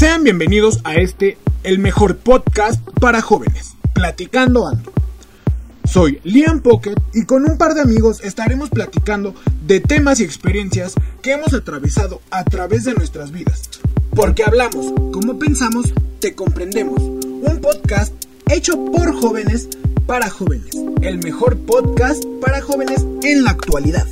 Sean bienvenidos a este, el mejor podcast para jóvenes, Platicando Ando. Soy Liam Pocket y con un par de amigos estaremos platicando de temas y experiencias que hemos atravesado a través de nuestras vidas. Porque hablamos, como pensamos, te comprendemos. Un podcast hecho por jóvenes para jóvenes. El mejor podcast para jóvenes en la actualidad.